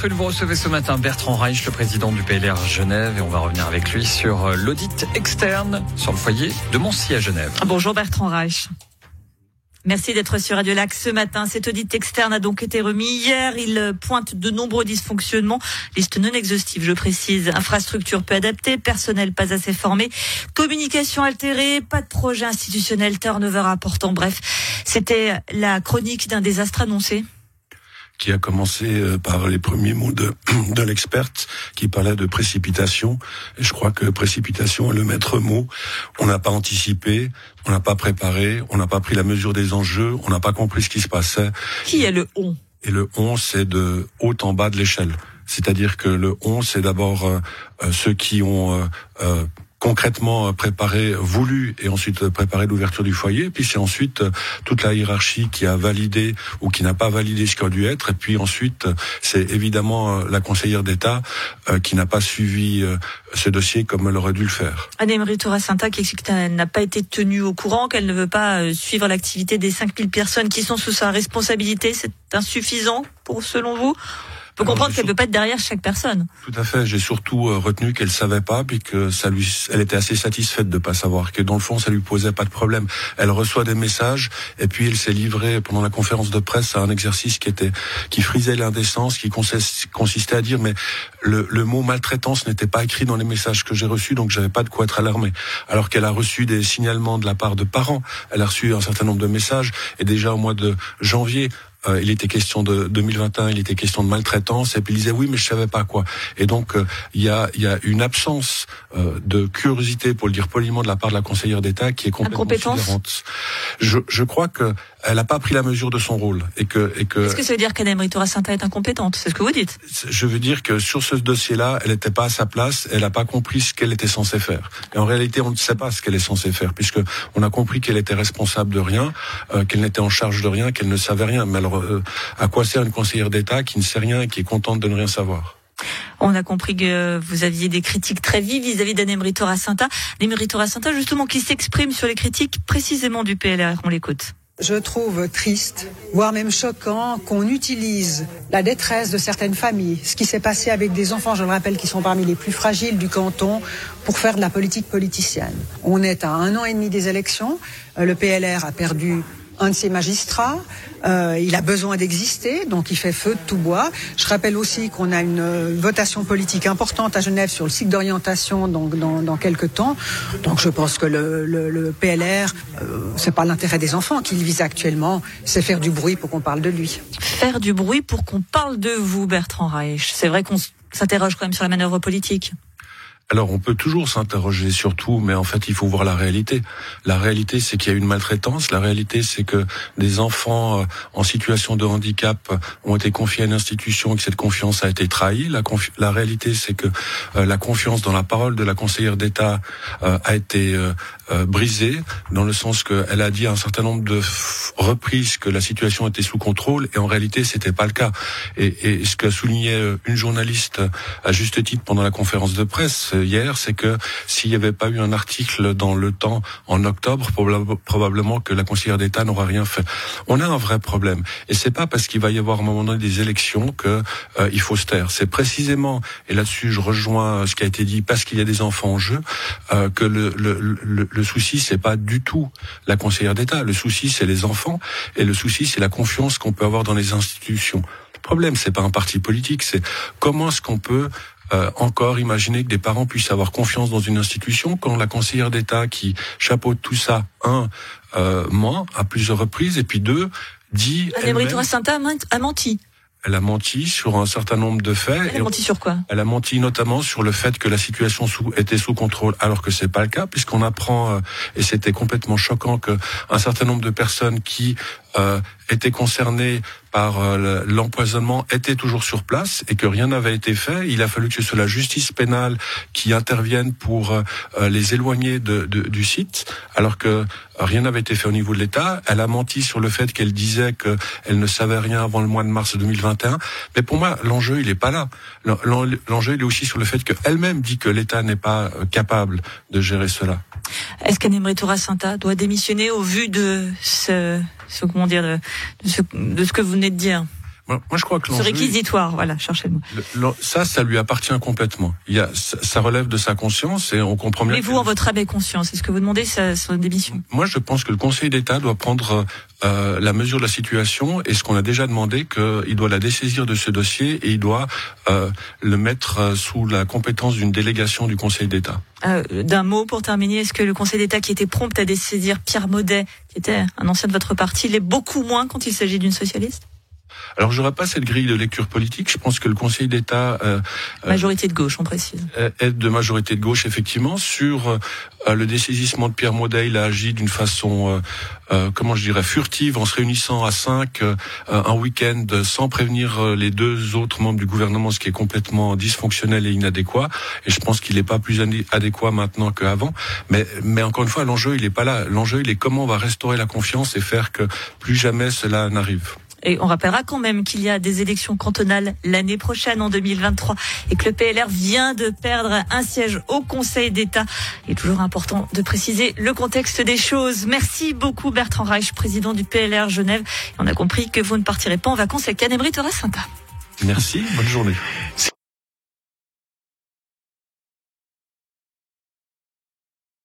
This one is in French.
Rulle, vous recevez ce matin Bertrand Reich, le président du PLR Genève, et on va revenir avec lui sur euh, l'audit externe sur le foyer de Moncy à Genève. Bonjour Bertrand Reich. Merci d'être sur Radio Lac ce matin. Cet audit externe a donc été remis hier. Il pointe de nombreux dysfonctionnements. Liste non exhaustive, je précise. Infrastructure peu adaptée, personnel pas assez formé, communication altérée, pas de projet institutionnel, turnover important. Bref, c'était la chronique d'un désastre annoncé qui a commencé euh, par les premiers mots de, de l'experte qui parlait de précipitation. Et je crois que précipitation est le maître mot. On n'a pas anticipé, on n'a pas préparé, on n'a pas pris la mesure des enjeux, on n'a pas compris ce qui se passait. Qui est le on? Et le on, c'est de haut en bas de l'échelle. C'est-à-dire que le on, c'est d'abord euh, euh, ceux qui ont euh, concrètement préparé, voulu et ensuite préparé l'ouverture du foyer. Puis c'est ensuite euh, toute la hiérarchie qui a validé ou qui n'a pas validé ce qui a dû être. Et puis ensuite, c'est évidemment euh, la conseillère d'État euh, qui n'a pas suivi ce dossier comme elle aurait dû le faire. Anne-Emery Touracinta qui explique qu'elle n'a pas été tenue au courant, qu'elle ne veut pas suivre l'activité des 5000 personnes qui sont sous sa responsabilité. C'est insuffisant pour selon vous? Peut comprendre qu'elle ne peut pas être derrière chaque personne. Tout à fait. J'ai surtout euh, retenu qu'elle savait pas, puis que ça lui, elle était assez satisfaite de pas savoir, que dans le fond, ça lui posait pas de problème. Elle reçoit des messages, et puis elle s'est livrée pendant la conférence de presse à un exercice qui était, qui frisait l'indécence, qui consistait à dire, mais le, le mot maltraitance n'était pas écrit dans les messages que j'ai reçus, donc j'avais pas de quoi être alarmé. Alors qu'elle a reçu des signalements de la part de parents, elle a reçu un certain nombre de messages, et déjà au mois de janvier, euh, il était question de 2021, il était question de maltraitance, et puis il disait oui, mais je savais pas quoi. Et donc euh, il y a y a une absence euh, de curiosité, pour le dire poliment, de la part de la conseillère d'État qui est complètement différente. Je, je crois que elle n'a pas pris la mesure de son rôle et que et que. Est-ce que ça veut dire qu'Anne Sainta est incompétente? C'est ce que vous dites. Je veux dire que sur ce dossier-là, elle n'était pas à sa place. Elle n'a pas compris ce qu'elle était censée faire. Et en réalité, on ne sait pas ce qu'elle est censée faire puisque on a compris qu'elle était responsable de rien, euh, qu'elle n'était en charge de rien, qu'elle ne savait rien. Mais alors, euh, à quoi sert une conseillère d'État qui ne sait rien et qui est contente de ne rien savoir? On a compris que vous aviez des critiques très vives vis-à-vis d'Anne-Emery Torracinta. Torracinta, justement, qui s'exprime sur les critiques précisément du PLR. On l'écoute. Je trouve triste, voire même choquant, qu'on utilise la détresse de certaines familles, ce qui s'est passé avec des enfants, je le rappelle, qui sont parmi les plus fragiles du canton, pour faire de la politique politicienne. On est à un an et demi des élections. Euh, le PLR a perdu un de ses magistrats. Euh, il a besoin d'exister, donc il fait feu de tout bois. Je rappelle aussi qu'on a une euh, votation politique importante à Genève sur le cycle d'orientation donc dans, dans, quelques temps. Donc je pense que le, le, le PLR, euh, c'est pas l'intérêt des enfants qu'il vise actuellement, c'est faire du bruit pour qu'on parle de lui. Faire du bruit pour qu'on parle de vous, Bertrand Reich. C'est vrai qu'on s'interroge quand même sur la manœuvre politique. Alors on peut toujours s'interroger sur tout, mais en fait il faut voir la réalité. La réalité c'est qu'il y a une maltraitance. La réalité c'est que des enfants euh, en situation de handicap ont été confiés à une institution et que cette confiance a été trahie. La, la réalité c'est que euh, la confiance dans la parole de la conseillère d'État euh, a été brisée, dans le sens qu'elle a dit à un certain nombre de reprises que la situation était sous contrôle et en réalité c'était pas le cas. Et, et ce qu'a souligné une journaliste à juste titre pendant la conférence de presse hier, c'est que s'il n'y avait pas eu un article dans Le Temps en octobre, probablement que la conseillère d'État n'aurait rien fait. On a un vrai problème, et c'est pas parce qu'il va y avoir un moment donné des élections que euh, il faut se taire. C'est précisément, et là-dessus je rejoins ce qui a été dit, parce qu'il y a des enfants en jeu, euh, que le, le, le, le souci c'est pas du tout la conseillère d'État. Le souci c'est les enfants, et le souci c'est la confiance qu'on peut avoir dans les institutions. Problème, c'est pas un parti politique, c'est comment est-ce qu'on peut euh, encore imaginer que des parents puissent avoir confiance dans une institution quand la conseillère d'État qui chapeaute tout ça, un, euh, ment à plusieurs reprises, et puis deux, dit... Anne a menti. Elle a menti sur un certain nombre de faits. Elle a menti sur quoi? Elle a menti notamment sur le fait que la situation sous, était sous contrôle, alors que c'est pas le cas, puisqu'on apprend euh, et c'était complètement choquant que un certain nombre de personnes qui euh, étaient concernées par euh, l'empoisonnement étaient toujours sur place et que rien n'avait été fait. Il a fallu que ce soit la justice pénale qui intervienne pour euh, les éloigner de, de, du site, alors que rien n'avait été fait au niveau de l'État. Elle a menti sur le fait qu'elle disait qu'elle ne savait rien avant le mois de mars 2021. Mais pour moi, l'enjeu, il n'est pas là. L'enjeu, il est aussi sur le fait qu'elle-même dit que l'État n'est pas capable de gérer cela. Est-ce qu'Anne Santa doit démissionner au vu de ce, comment dire, de ce que vous venez de dire Moi, je crois que Ce réquisitoire, voilà, cherchez le mot. ça, ça lui appartient complètement. Il y a, ça, relève de sa conscience et on comprend bien. Mais vous, en votre âme et conscience, est-ce que vous demandez sa, son démission Moi, je pense que le Conseil d'État doit prendre euh, la mesure de la situation et ce qu'on a déjà demandé, qu'il doit la dessaisir de ce dossier et il doit euh, le mettre euh, sous la compétence d'une délégation du Conseil d'État. Euh, D'un mot pour terminer, est-ce que le Conseil d'État qui était prompt à dessaisir Pierre Maudet, qui était un ancien de votre parti, l'est beaucoup moins quand il s'agit d'une socialiste? Alors, j'aurais pas cette grille de lecture politique. Je pense que le Conseil d'État euh, euh majorité de gauche, on précise, euh, est de majorité de gauche effectivement sur euh, le dessaisissement de Pierre Maudet. Il a agi d'une façon, euh, comment je dirais, furtive en se réunissant à cinq un week-end sans prévenir les deux autres membres du gouvernement, ce qui est complètement dysfonctionnel et inadéquat. Et je pense qu'il n'est pas plus adéquat maintenant qu'avant. Mais, mais encore une fois, l'enjeu il n'est pas là. L'enjeu il est comment on va restaurer la confiance et faire que plus jamais cela n'arrive. Et on rappellera quand même qu'il y a des élections cantonales l'année prochaine, en 2023, et que le PLR vient de perdre un siège au Conseil d'État. Il est toujours important de préciser le contexte des choses. Merci beaucoup Bertrand Reich, président du PLR Genève. On a compris que vous ne partirez pas en vacances avec Canemri Torres. Merci, bonne journée.